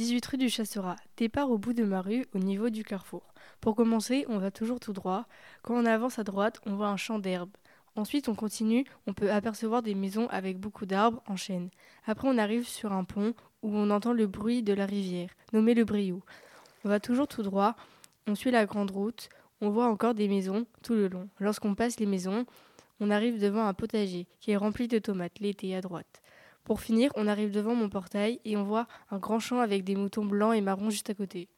18 rue du Chasserat. Départ au bout de ma rue, au niveau du carrefour. Pour commencer, on va toujours tout droit. Quand on avance à droite, on voit un champ d'herbe. Ensuite, on continue, on peut apercevoir des maisons avec beaucoup d'arbres en chaîne. Après, on arrive sur un pont où on entend le bruit de la rivière, nommé le Briou. On va toujours tout droit, on suit la grande route, on voit encore des maisons tout le long. Lorsqu'on passe les maisons, on arrive devant un potager qui est rempli de tomates l'été à droite. Pour finir, on arrive devant mon portail et on voit un grand champ avec des moutons blancs et marrons juste à côté.